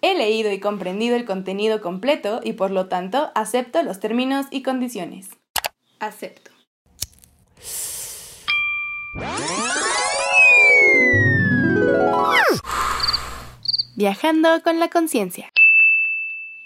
He leído y comprendido el contenido completo y por lo tanto acepto los términos y condiciones. Acepto. Viajando con la conciencia.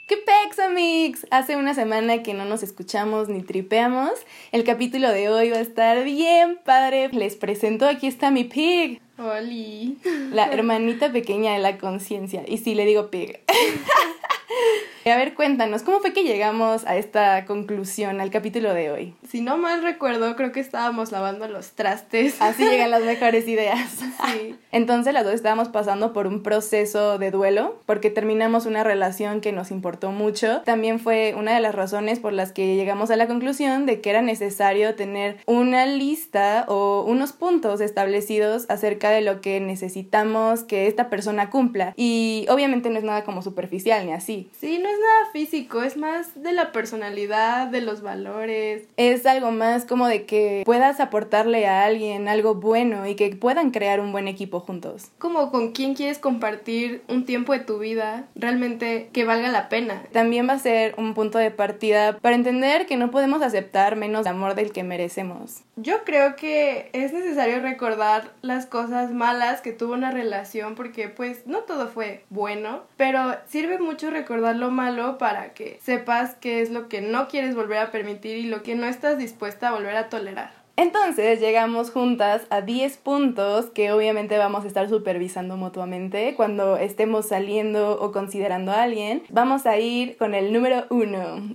¿Qué pex, amigos? Hace una semana que no nos escuchamos ni tripeamos. El capítulo de hoy va a estar bien padre. Les presento, aquí está mi pig. Oli. La hermanita pequeña de la conciencia. Y sí, le digo pig. A ver, cuéntanos, ¿cómo fue que llegamos a esta conclusión, al capítulo de hoy? Si no mal recuerdo, creo que estábamos lavando los trastes. Así llegan las mejores ideas. Sí. Entonces las dos estábamos pasando por un proceso de duelo, porque terminamos una relación que nos importó mucho. También fue una de las razones por las que llegamos a la conclusión de que era necesario tener una lista o unos puntos establecidos acerca de lo que necesitamos que esta persona cumpla. Y obviamente no es nada como superficial ni así. Sí, no es nada físico, es más de la personalidad, de los valores. Es algo más como de que puedas aportarle a alguien algo bueno y que puedan crear un buen equipo juntos. Como con quién quieres compartir un tiempo de tu vida realmente que valga la pena. También va a ser un punto de partida para entender que no podemos aceptar menos amor del que merecemos. Yo creo que es necesario recordar las cosas malas que tuvo una relación porque pues no todo fue bueno, pero sirve mucho recordar lo malo para que sepas qué es lo que no quieres volver a permitir y lo que no estás dispuesta a volver a tolerar. Entonces llegamos juntas a 10 puntos que obviamente vamos a estar supervisando mutuamente cuando estemos saliendo o considerando a alguien. Vamos a ir con el número 1.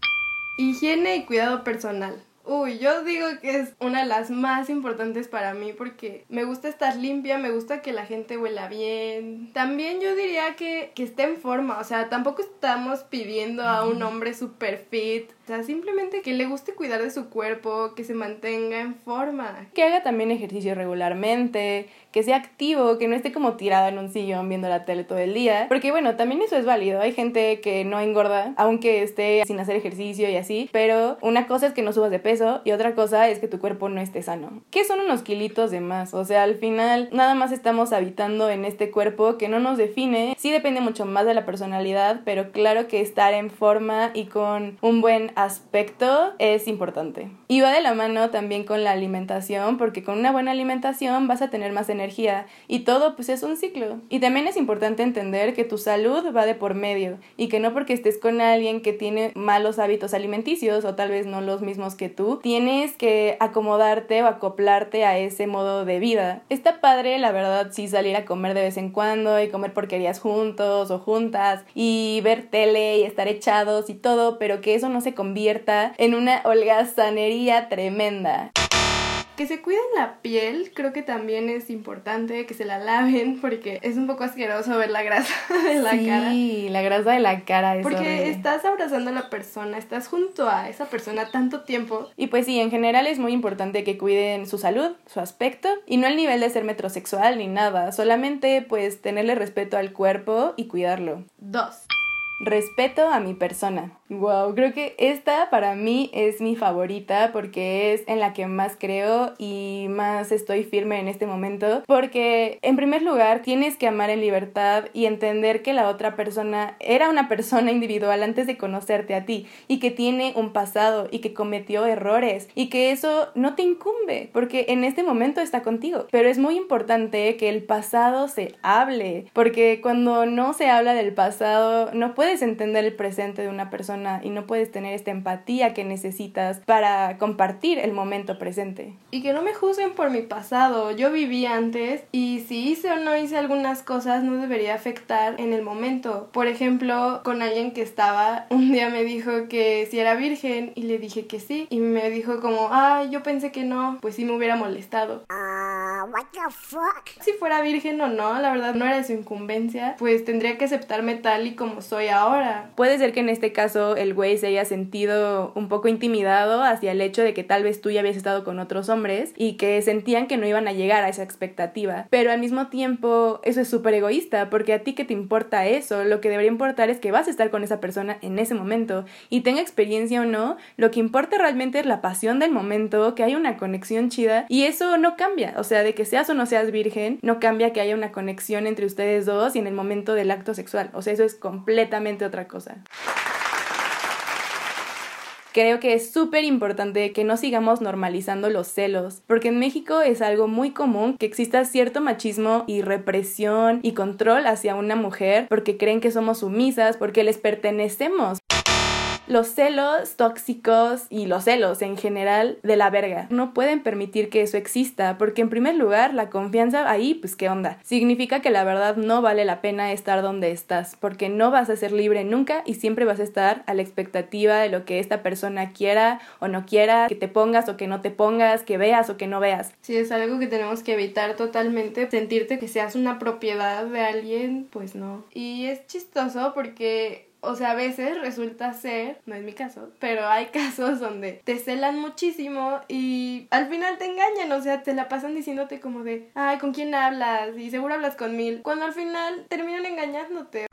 Higiene y cuidado personal. Uy, yo digo que es una de las más importantes para mí porque me gusta estar limpia, me gusta que la gente huela bien. También yo diría que, que esté en forma, o sea, tampoco estamos pidiendo a un hombre super fit o sea, simplemente que le guste cuidar de su cuerpo, que se mantenga en forma. Que haga también ejercicio regularmente, que sea activo, que no esté como tirada en un sillón viendo la tele todo el día. Porque bueno, también eso es válido. Hay gente que no engorda, aunque esté sin hacer ejercicio y así. Pero una cosa es que no subas de peso y otra cosa es que tu cuerpo no esté sano. ¿Qué son unos kilitos de más? O sea, al final nada más estamos habitando en este cuerpo que no nos define. Sí depende mucho más de la personalidad, pero claro que estar en forma y con un buen aspecto es importante. Y va de la mano también con la alimentación, porque con una buena alimentación vas a tener más energía y todo pues es un ciclo. Y también es importante entender que tu salud va de por medio y que no porque estés con alguien que tiene malos hábitos alimenticios o tal vez no los mismos que tú, tienes que acomodarte o acoplarte a ese modo de vida. Está padre, la verdad, sí salir a comer de vez en cuando y comer porquerías juntos o juntas y ver tele y estar echados y todo, pero que eso no se convierta en una holgazanería tremenda. Que se cuiden la piel, creo que también es importante que se la laven porque es un poco asqueroso ver la grasa de la cara. Sí, la grasa de la cara es Porque horrible. estás abrazando a la persona, estás junto a esa persona tanto tiempo. Y pues sí, en general es muy importante que cuiden su salud, su aspecto, y no el nivel de ser metrosexual ni nada, solamente pues tenerle respeto al cuerpo y cuidarlo. Dos. Respeto a mi persona. Wow, creo que esta para mí es mi favorita porque es en la que más creo y más estoy firme en este momento. Porque en primer lugar tienes que amar en libertad y entender que la otra persona era una persona individual antes de conocerte a ti y que tiene un pasado y que cometió errores y que eso no te incumbe porque en este momento está contigo. Pero es muy importante que el pasado se hable porque cuando no se habla del pasado no puedes entender el presente de una persona y no puedes tener esta empatía que necesitas para compartir el momento presente. Y que no me juzguen por mi pasado. Yo viví antes y si hice o no hice algunas cosas no debería afectar en el momento. Por ejemplo, con alguien que estaba, un día me dijo que si era virgen y le dije que sí. Y me dijo como, ah, yo pensé que no, pues sí me hubiera molestado. what the fuck? Si fuera virgen o no, la verdad no era de su incumbencia, pues tendría que aceptarme tal y como soy ahora. Puede ser que en este caso el güey se haya sentido un poco intimidado hacia el hecho de que tal vez tú ya habías estado con otros hombres y que sentían que no iban a llegar a esa expectativa. Pero al mismo tiempo, eso es súper egoísta, porque a ti que te importa eso, lo que debería importar es que vas a estar con esa persona en ese momento y tenga experiencia o no, lo que importa realmente es la pasión del momento, que hay una conexión chida y eso no cambia. O sea, de que seas o no seas virgen no cambia que haya una conexión entre ustedes dos y en el momento del acto sexual. O sea, eso es completamente otra cosa. Creo que es súper importante que no sigamos normalizando los celos, porque en México es algo muy común que exista cierto machismo y represión y control hacia una mujer porque creen que somos sumisas, porque les pertenecemos los celos tóxicos y los celos en general de la verga. No pueden permitir que eso exista porque en primer lugar la confianza ahí pues qué onda. Significa que la verdad no vale la pena estar donde estás porque no vas a ser libre nunca y siempre vas a estar a la expectativa de lo que esta persona quiera o no quiera, que te pongas o que no te pongas, que veas o que no veas. Si es algo que tenemos que evitar totalmente, sentirte que seas una propiedad de alguien, pues no. Y es chistoso porque o sea, a veces resulta ser, no es mi caso, pero hay casos donde te celan muchísimo y al final te engañan, o sea, te la pasan diciéndote como de, ay, ¿con quién hablas? Y seguro hablas con mil, cuando al final terminan engañándote.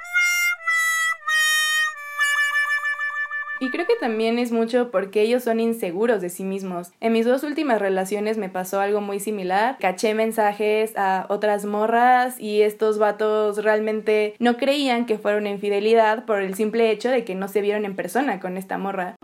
Y creo que también es mucho porque ellos son inseguros de sí mismos. En mis dos últimas relaciones me pasó algo muy similar. Caché mensajes a otras morras y estos vatos realmente no creían que fuera una infidelidad por el simple hecho de que no se vieron en persona con esta morra.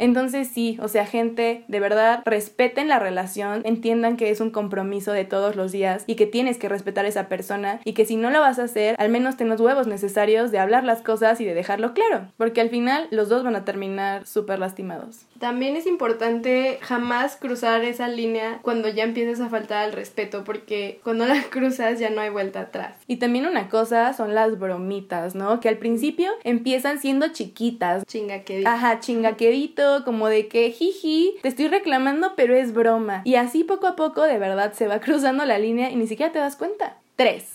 Entonces sí, o sea, gente, de verdad, respeten la relación, entiendan que es un compromiso de todos los días y que tienes que respetar a esa persona y que si no lo vas a hacer, al menos ten los huevos necesarios de hablar las cosas y de dejarlo claro, porque al final los dos van a terminar súper lastimados. También es importante jamás cruzar esa línea cuando ya empieces a faltar al respeto, porque cuando la cruzas ya no hay vuelta atrás. Y también una cosa son las bromitas, ¿no? Que al principio empiezan siendo chiquitas. Chingaquedito. Ajá, chingaquedito como de que jiji, te estoy reclamando, pero es broma. Y así poco a poco de verdad se va cruzando la línea y ni siquiera te das cuenta. 3.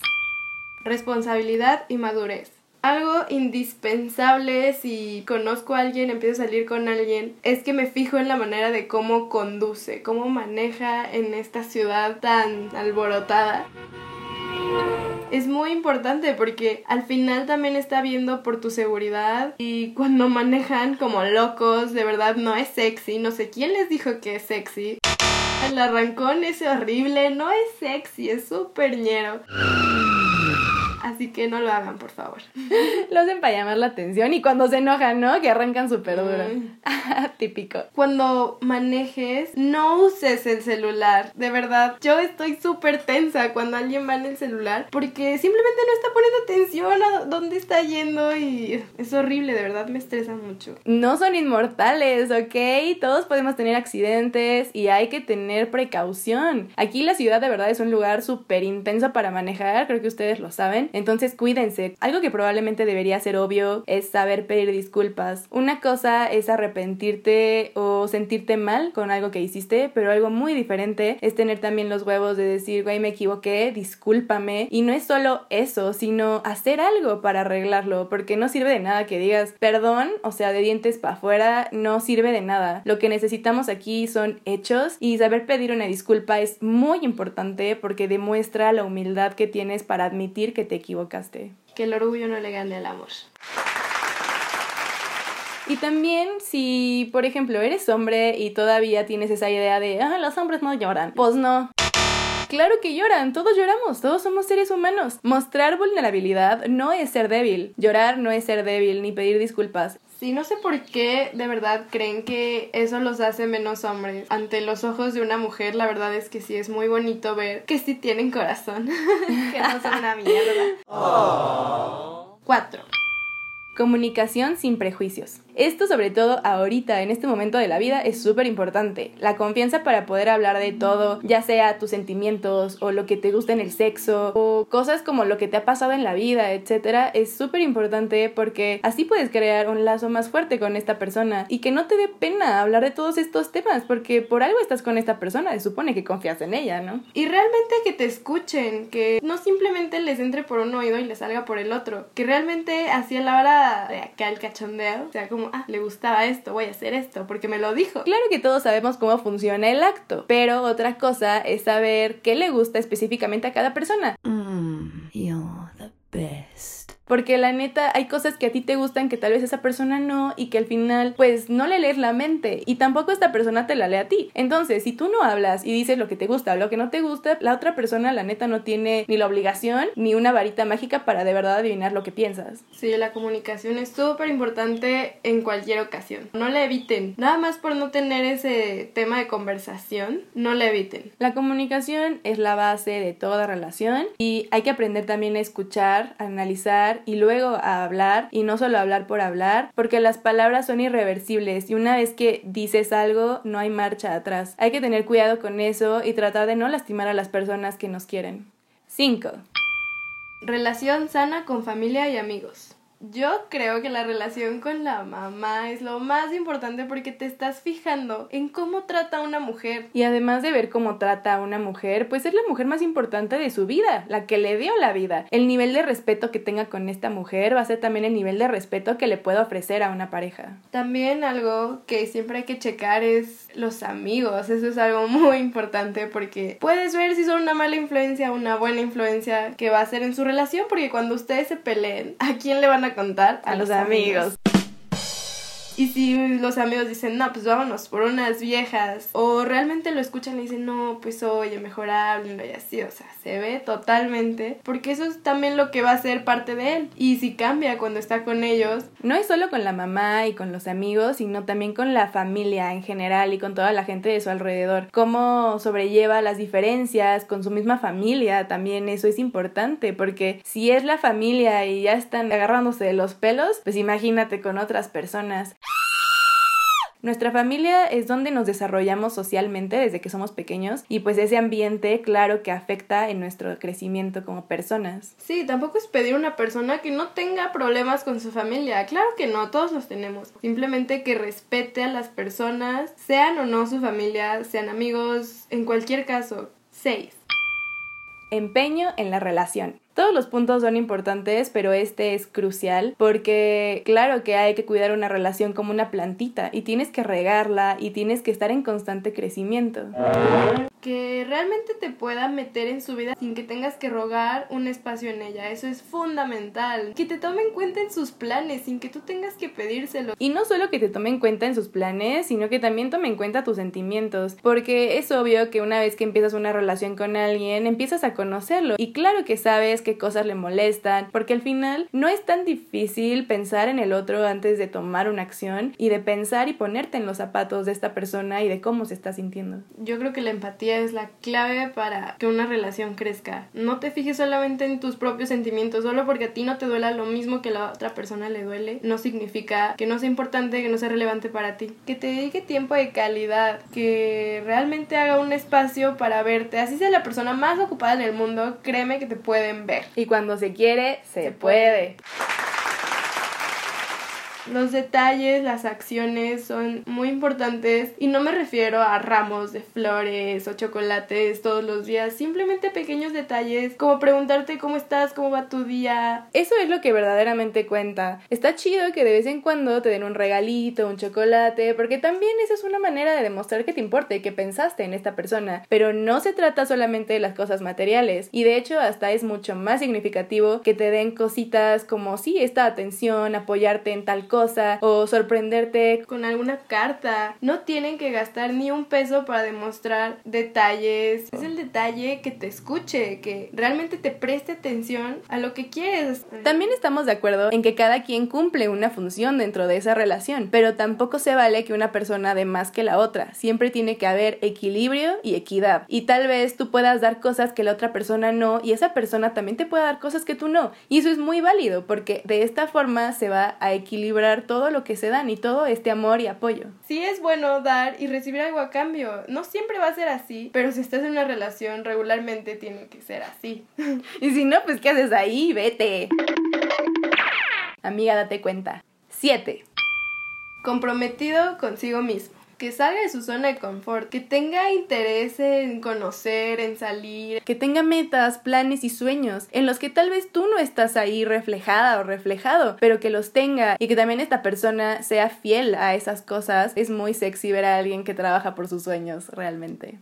Responsabilidad y madurez. Algo indispensable si conozco a alguien, empiezo a salir con alguien, es que me fijo en la manera de cómo conduce, cómo maneja en esta ciudad tan alborotada es muy importante porque al final también está viendo por tu seguridad y cuando manejan como locos, de verdad no es sexy, no sé quién les dijo que es sexy. El arrancón es horrible, no es sexy, es súper ñero. Así que no lo hagan, por favor. lo hacen para llamar la atención y cuando se enojan, ¿no? Que arrancan súper duro. Típico. Cuando manejes, no uses el celular. De verdad, yo estoy súper tensa cuando alguien va en el celular porque simplemente no está poniendo atención a dónde está yendo y es horrible, de verdad me estresa mucho. No son inmortales, ¿ok? Todos podemos tener accidentes y hay que tener precaución. Aquí la ciudad de verdad es un lugar súper intenso para manejar, creo que ustedes lo saben. Entonces cuídense. Algo que probablemente debería ser obvio es saber pedir disculpas. Una cosa es arrepentirte o sentirte mal con algo que hiciste, pero algo muy diferente es tener también los huevos de decir, güey, me equivoqué, discúlpame. Y no es solo eso, sino hacer algo para arreglarlo, porque no sirve de nada que digas perdón, o sea, de dientes para afuera, no sirve de nada. Lo que necesitamos aquí son hechos y saber pedir una disculpa es muy importante porque demuestra la humildad que tienes para admitir que te equivocaste. Que el orgullo no le gane al amor. Y también si, por ejemplo, eres hombre y todavía tienes esa idea de, ah, los hombres no lloran. Pues no. Claro que lloran, todos lloramos, todos somos seres humanos. Mostrar vulnerabilidad no es ser débil. Llorar no es ser débil ni pedir disculpas. Sí, no sé por qué de verdad creen que eso los hace menos hombres. Ante los ojos de una mujer, la verdad es que sí es muy bonito ver que sí tienen corazón, que no son una mierda. Cuatro. Comunicación sin prejuicios. Esto sobre todo ahorita, en este momento de la vida, es súper importante. La confianza para poder hablar de todo, ya sea tus sentimientos o lo que te gusta en el sexo o cosas como lo que te ha pasado en la vida, etcétera, es súper importante porque así puedes crear un lazo más fuerte con esta persona y que no te dé pena hablar de todos estos temas porque por algo estás con esta persona, se supone que confías en ella, ¿no? Y realmente que te escuchen, que no simplemente les entre por un oído y les salga por el otro, que realmente así a la hora de acá el cachondeo, o sea, como ah, le gustaba esto, voy a hacer esto, porque me lo dijo. Claro que todos sabemos cómo funciona el acto, pero otra cosa es saber qué le gusta específicamente a cada persona. Mm, best. Porque la neta, hay cosas que a ti te gustan que tal vez esa persona no y que al final, pues no le lees la mente y tampoco esta persona te la lee a ti. Entonces, si tú no hablas y dices lo que te gusta o lo que no te gusta, la otra persona, la neta, no tiene ni la obligación ni una varita mágica para de verdad adivinar lo que piensas. Sí, la comunicación es súper importante en cualquier ocasión. No la eviten. Nada más por no tener ese tema de conversación, no la eviten. La comunicación es la base de toda relación y hay que aprender también a escuchar, a analizar y luego a hablar y no solo hablar por hablar, porque las palabras son irreversibles y una vez que dices algo no hay marcha atrás. Hay que tener cuidado con eso y tratar de no lastimar a las personas que nos quieren. 5. Relación sana con familia y amigos. Yo creo que la relación con la mamá es lo más importante porque te estás fijando en cómo trata a una mujer. Y además de ver cómo trata a una mujer, pues es la mujer más importante de su vida, la que le dio la vida. El nivel de respeto que tenga con esta mujer va a ser también el nivel de respeto que le pueda ofrecer a una pareja. También algo que siempre hay que checar es los amigos. Eso es algo muy importante porque puedes ver si son una mala influencia o una buena influencia que va a ser en su relación porque cuando ustedes se peleen, ¿a quién le van a contar a, los, amigos. Y si los amigos dicen, no, pues vámonos por unas viejas, o realmente lo escuchan y dicen, no, pues oye, mejor háblenlo y así, o sea, se ve totalmente, porque eso es también lo que va a ser parte de él. Y si cambia cuando está con ellos. No es solo con la mamá y con los amigos, sino también con la familia en general y con toda la gente de su alrededor. Cómo sobrelleva las diferencias con su misma familia, también eso es importante, porque si es la familia y ya están agarrándose de los pelos, pues imagínate con otras personas. Nuestra familia es donde nos desarrollamos socialmente desde que somos pequeños y pues ese ambiente claro que afecta en nuestro crecimiento como personas. Sí, tampoco es pedir a una persona que no tenga problemas con su familia, claro que no, todos los tenemos. Simplemente que respete a las personas, sean o no su familia, sean amigos, en cualquier caso. 6. Empeño en la relación. Todos los puntos son importantes, pero este es crucial porque claro que hay que cuidar una relación como una plantita y tienes que regarla y tienes que estar en constante crecimiento que realmente te pueda meter en su vida sin que tengas que rogar un espacio en ella. Eso es fundamental. Que te tome en cuenta en sus planes sin que tú tengas que pedírselo. Y no solo que te tome en cuenta en sus planes, sino que también tome en cuenta tus sentimientos. Porque es obvio que una vez que empiezas una relación con alguien, empiezas a conocerlo. Y claro que sabes qué cosas le molestan. Porque al final no es tan difícil pensar en el otro antes de tomar una acción y de pensar y ponerte en los zapatos de esta persona y de cómo se está sintiendo. Yo creo que la empatía es la clave para que una relación crezca. No te fijes solamente en tus propios sentimientos, solo porque a ti no te duela lo mismo que a la otra persona le duele, no significa que no sea importante, que no sea relevante para ti. Que te dedique tiempo de calidad, que realmente haga un espacio para verte. Así sea la persona más ocupada en el mundo, créeme que te pueden ver. Y cuando se quiere, se, puede. Los detalles, las acciones son muy importantes y no me refiero a ramos de flores o chocolates todos los días, simplemente pequeños detalles como preguntarte cómo estás, cómo va tu día. Eso es lo que verdaderamente cuenta. Está chido que de vez en cuando te den un regalito, un chocolate, porque también esa es una manera de demostrar que te importa que pensaste en esta persona, pero no se trata solamente de las cosas materiales y de hecho hasta es mucho más significativo que te den cositas como sí, esta atención, apoyarte en tal cosa cosa o sorprenderte con alguna carta. No tienen que gastar ni un peso para demostrar detalles. Es el detalle que te escuche, que realmente te preste atención a lo que quieres. También estamos de acuerdo en que cada quien cumple una función dentro de esa relación, pero tampoco se vale que una persona dé más que la otra. Siempre tiene que haber equilibrio y equidad. Y tal vez tú puedas dar cosas que la otra persona no y esa persona también te pueda dar cosas que tú no. Y eso es muy válido porque de esta forma se va a equilibrar todo lo que se dan y todo este amor y apoyo. Sí es bueno dar y recibir algo a cambio. No siempre va a ser así, pero si estás en una relación regularmente tiene que ser así. y si no, pues ¿qué haces ahí? Vete. Amiga, date cuenta. 7. Comprometido consigo mismo que salga de su zona de confort, que tenga interés en conocer, en salir, que tenga metas, planes y sueños en los que tal vez tú no estás ahí reflejada o reflejado, pero que los tenga y que también esta persona sea fiel a esas cosas. Es muy sexy ver a alguien que trabaja por sus sueños realmente.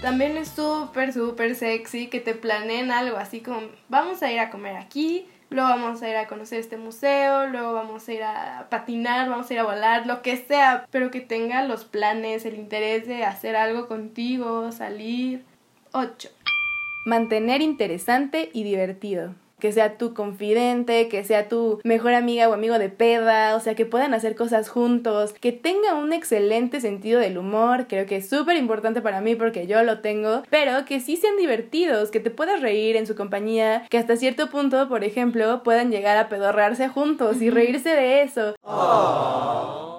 También es súper, súper sexy que te planeen algo así como vamos a ir a comer aquí, luego vamos a ir a conocer este museo, luego vamos a ir a patinar, vamos a ir a volar, lo que sea, pero que tenga los planes, el interés de hacer algo contigo, salir. 8. Mantener interesante y divertido que sea tu confidente, que sea tu mejor amiga o amigo de peda, o sea, que puedan hacer cosas juntos, que tenga un excelente sentido del humor, creo que es súper importante para mí porque yo lo tengo, pero que sí sean divertidos, que te puedas reír en su compañía, que hasta cierto punto, por ejemplo, puedan llegar a pedorrearse juntos y reírse de eso.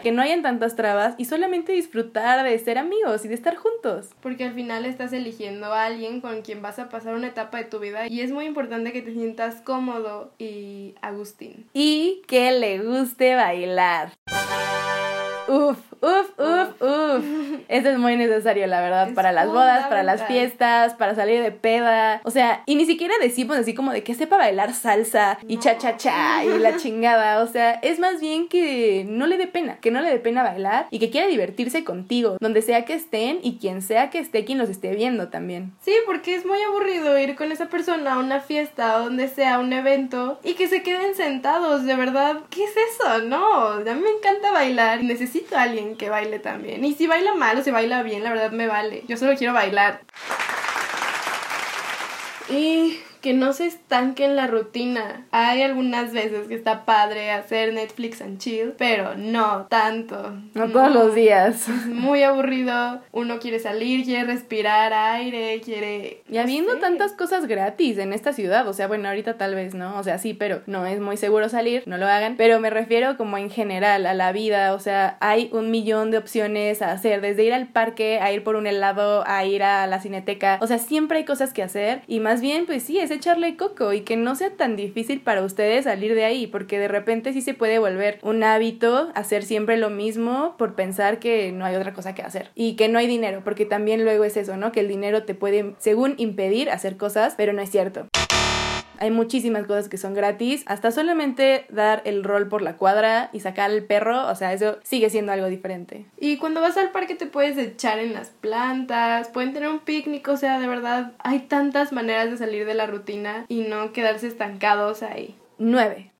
Que no hayan tantas trabas y solamente disfrutar de ser amigos y de estar juntos. Porque al final estás eligiendo a alguien con quien vas a pasar una etapa de tu vida y es muy importante que te sientas cómodo y Agustín. Y que le guste bailar. Uf, uf, uf, uf. Esto es muy necesario, la verdad, para las bodas, para las fiestas, para salir de peda. O sea, y ni siquiera decimos así como de que sepa bailar salsa y cha cha cha y la chingada. O sea, es más bien que no le dé pena, que no le dé pena bailar y que quiera divertirse contigo, donde sea que estén y quien sea que esté, quien los esté viendo también. Sí, porque es muy aburrido ir con esa persona a una fiesta o donde sea un evento y que se queden sentados, de verdad. ¿Qué es eso? No, a mí me encanta bailar necesito a alguien que baile también. Y si baila mal o si baila bien, la verdad me vale. Yo solo quiero bailar. Y que no se estanque en la rutina. Hay algunas veces que está padre hacer Netflix and chill, pero no tanto. No, todos los días. Es muy aburrido. Uno quiere salir, quiere respirar aire, quiere... Y habiendo tantas cosas gratis en esta ciudad, o sea, bueno, ahorita tal vez no, o sea, sí, pero no es muy seguro salir, no lo hagan, pero me refiero como en general a la vida, o sea, hay un millón de opciones a hacer, desde ir al parque, a ir por un helado, a ir a la cineteca, o sea, siempre hay cosas que hacer y más bien, pues sí, es echarle coco y que no sea tan difícil para ustedes salir de ahí, porque de repente sí se puede volver un hábito hacer siempre lo mismo por pensar que no hay otra cosa que hacer y que no hay dinero, porque también luego es eso, ¿no? Que el dinero te puede, según impedir hacer cosas, pero no es cierto. Hay muchísimas cosas que son gratis, hasta solamente dar el rol por la cuadra y sacar al perro, o sea, eso sigue siendo algo diferente. Y cuando vas al parque te puedes echar en las plantas, pueden tener un picnic, o sea, de verdad, hay tantas maneras de salir de la rutina y no quedarse estancados ahí. 9.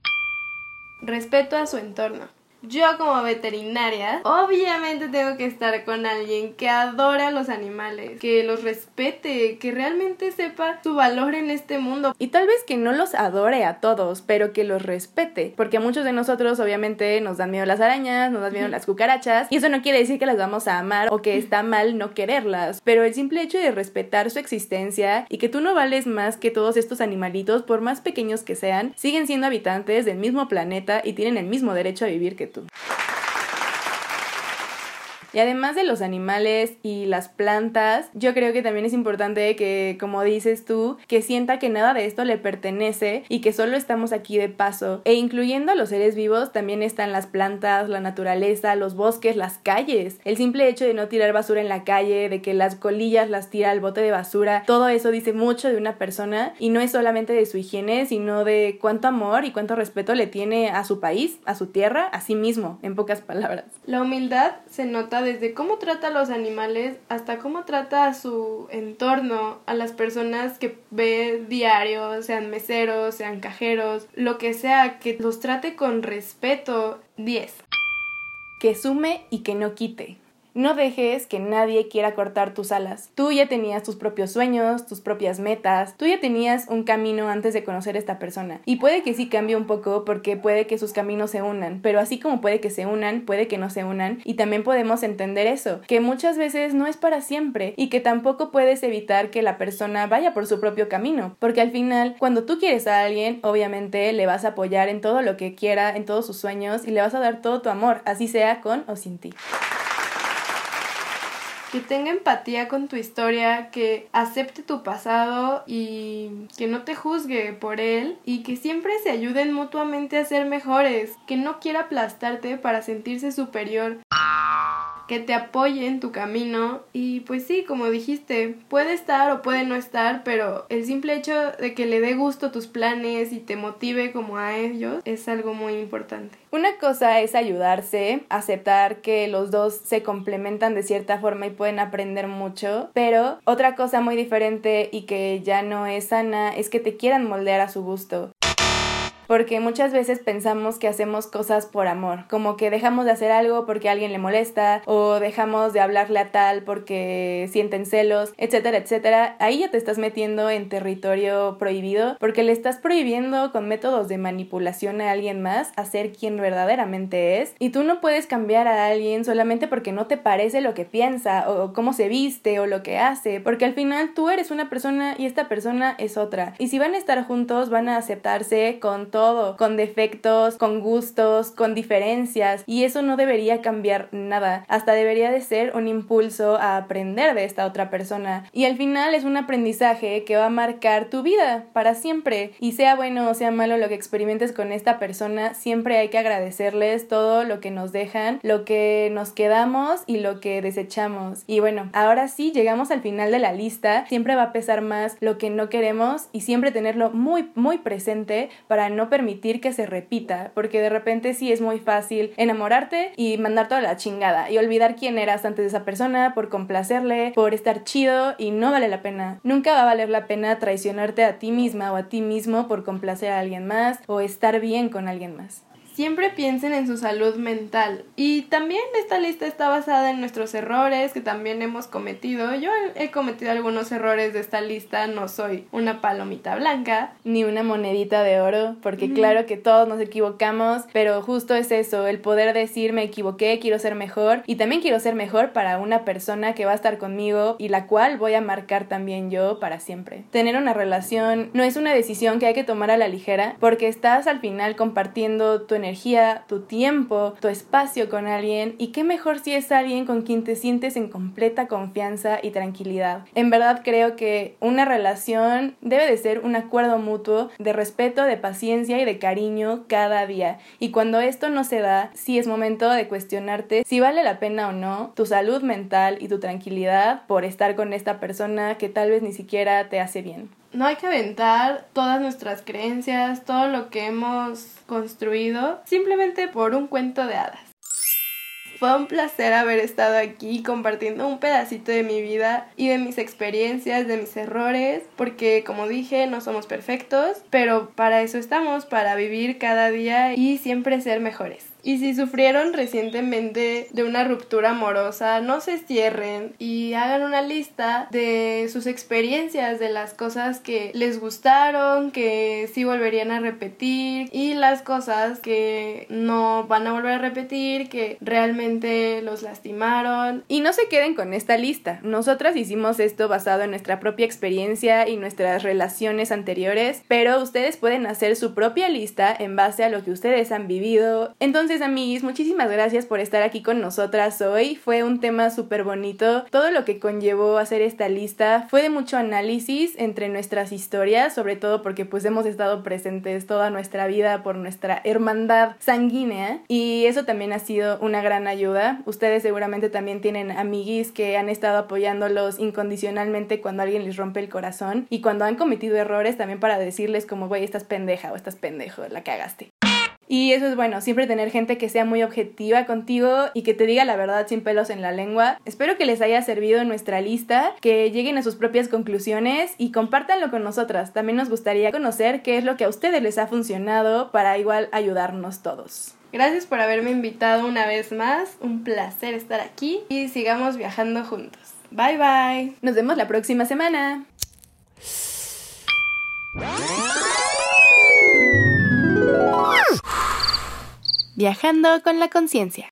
Respeto a su entorno. Yo como veterinaria, obviamente tengo que estar con alguien que adore a los animales, que los respete, que realmente sepa su valor en este mundo. Y tal vez que no los adore a todos, pero que los respete, porque a muchos de nosotros obviamente nos dan miedo las arañas, nos dan miedo las cucarachas, y eso no quiere decir que las vamos a amar o que está mal no quererlas, pero el simple hecho de respetar su existencia y que tú no vales más que todos estos animalitos, por más pequeños que sean, siguen siendo habitantes del mismo planeta y tienen el mismo derecho a vivir que Barreto. Y además de los animales y las plantas, yo creo que también es importante que, como dices tú, que sienta que nada de esto le pertenece y que solo estamos aquí de paso. E incluyendo los seres vivos, también están las plantas, la naturaleza, los bosques, las calles. El simple hecho de no tirar basura en la calle, de que las colillas las tira al bote de basura, todo eso dice mucho de una persona y no es solamente de su higiene, sino de cuánto amor y cuánto respeto le tiene a su país, a su tierra, a sí mismo, en pocas palabras. La humildad se nota desde cómo trata a los animales hasta cómo trata a su entorno, a las personas que ve diario, sean meseros, sean cajeros, lo que sea, que los trate con respeto. 10. Que sume y que no quite. No dejes que nadie quiera cortar tus alas. Tú ya tenías tus propios sueños, tus propias metas, tú ya tenías un camino antes de conocer a esta persona. Y puede que sí cambie un poco porque puede que sus caminos se unan, pero así como puede que se unan, puede que no se unan. Y también podemos entender eso, que muchas veces no es para siempre y que tampoco puedes evitar que la persona vaya por su propio camino. Porque al final, cuando tú quieres a alguien, obviamente le vas a apoyar en todo lo que quiera, en todos sus sueños y le vas a dar todo tu amor, así sea con o sin ti que tenga empatía con tu historia, que acepte tu pasado y que no te juzgue por él y que siempre se ayuden mutuamente a ser mejores, que no quiera aplastarte para sentirse superior. Que te apoye en tu camino y pues sí, como dijiste, puede estar o puede no estar, pero el simple hecho de que le dé gusto tus planes y te motive como a ellos es algo muy importante. Una cosa es ayudarse, aceptar que los dos se complementan de cierta forma y pueden aprender mucho, pero otra cosa muy diferente y que ya no es sana es que te quieran moldear a su gusto porque muchas veces pensamos que hacemos cosas por amor, como que dejamos de hacer algo porque alguien le molesta o dejamos de hablarle a tal porque sienten celos, etcétera, etcétera. Ahí ya te estás metiendo en territorio prohibido porque le estás prohibiendo con métodos de manipulación a alguien más a ser quien verdaderamente es y tú no puedes cambiar a alguien solamente porque no te parece lo que piensa o cómo se viste o lo que hace, porque al final tú eres una persona y esta persona es otra. Y si van a estar juntos van a aceptarse con todo, con defectos, con gustos, con diferencias y eso no debería cambiar nada, hasta debería de ser un impulso a aprender de esta otra persona. Y al final es un aprendizaje que va a marcar tu vida para siempre. Y sea bueno o sea malo lo que experimentes con esta persona, siempre hay que agradecerles todo lo que nos dejan, lo que nos quedamos y lo que desechamos. Y bueno, ahora sí llegamos al final de la lista, siempre va a pesar más lo que no queremos y siempre tenerlo muy muy presente para no permitir que se repita, porque de repente sí es muy fácil enamorarte y mandar toda la chingada y olvidar quién eras antes de esa persona por complacerle, por estar chido y no vale la pena. Nunca va a valer la pena traicionarte a ti misma o a ti mismo por complacer a alguien más o estar bien con alguien más siempre piensen en su salud mental. Y también esta lista está basada en nuestros errores que también hemos cometido. Yo he cometido algunos errores de esta lista, no soy una palomita blanca. Ni una monedita de oro, porque claro que todos nos equivocamos, pero justo es eso, el poder decir me equivoqué, quiero ser mejor y también quiero ser mejor para una persona que va a estar conmigo y la cual voy a marcar también yo para siempre. Tener una relación no es una decisión que hay que tomar a la ligera, porque estás al final compartiendo tu energía, tu tiempo, tu espacio con alguien y qué mejor si es alguien con quien te sientes en completa confianza y tranquilidad. En verdad creo que una relación debe de ser un acuerdo mutuo de respeto, de paciencia y de cariño cada día. Y cuando esto no se da, sí es momento de cuestionarte si vale la pena o no tu salud mental y tu tranquilidad por estar con esta persona que tal vez ni siquiera te hace bien no hay que aventar todas nuestras creencias, todo lo que hemos construido, simplemente por un cuento de hadas. Fue un placer haber estado aquí compartiendo un pedacito de mi vida y de mis experiencias, de mis errores, porque como dije, no somos perfectos, pero para eso estamos, para vivir cada día y siempre ser mejores. Y si sufrieron recientemente de una ruptura amorosa, no se cierren y hagan una lista de sus experiencias, de las cosas que les gustaron, que sí volverían a repetir y las cosas que no van a volver a repetir, que realmente los lastimaron. Y no se queden con esta lista. Nosotras hicimos esto basado en nuestra propia experiencia y nuestras relaciones anteriores, pero ustedes pueden hacer su propia lista en base a lo que ustedes han vivido. Entonces, entonces, muchísimas gracias por estar aquí con nosotras hoy. Fue un tema súper bonito. Todo lo que conllevó hacer esta lista fue de mucho análisis entre nuestras historias, sobre todo porque pues hemos estado presentes toda nuestra vida por nuestra hermandad sanguínea y eso también ha sido una gran ayuda. Ustedes seguramente también tienen amiguis que han estado apoyándolos incondicionalmente cuando alguien les rompe el corazón y cuando han cometido errores también para decirles como, güey, estás pendeja o estás pendejo, la cagaste. Y eso es bueno, siempre tener gente que sea muy objetiva contigo y que te diga la verdad sin pelos en la lengua. Espero que les haya servido nuestra lista, que lleguen a sus propias conclusiones y compártanlo con nosotras. También nos gustaría conocer qué es lo que a ustedes les ha funcionado para igual ayudarnos todos. Gracias por haberme invitado una vez más, un placer estar aquí y sigamos viajando juntos. Bye bye. Nos vemos la próxima semana. Viajando con la conciencia.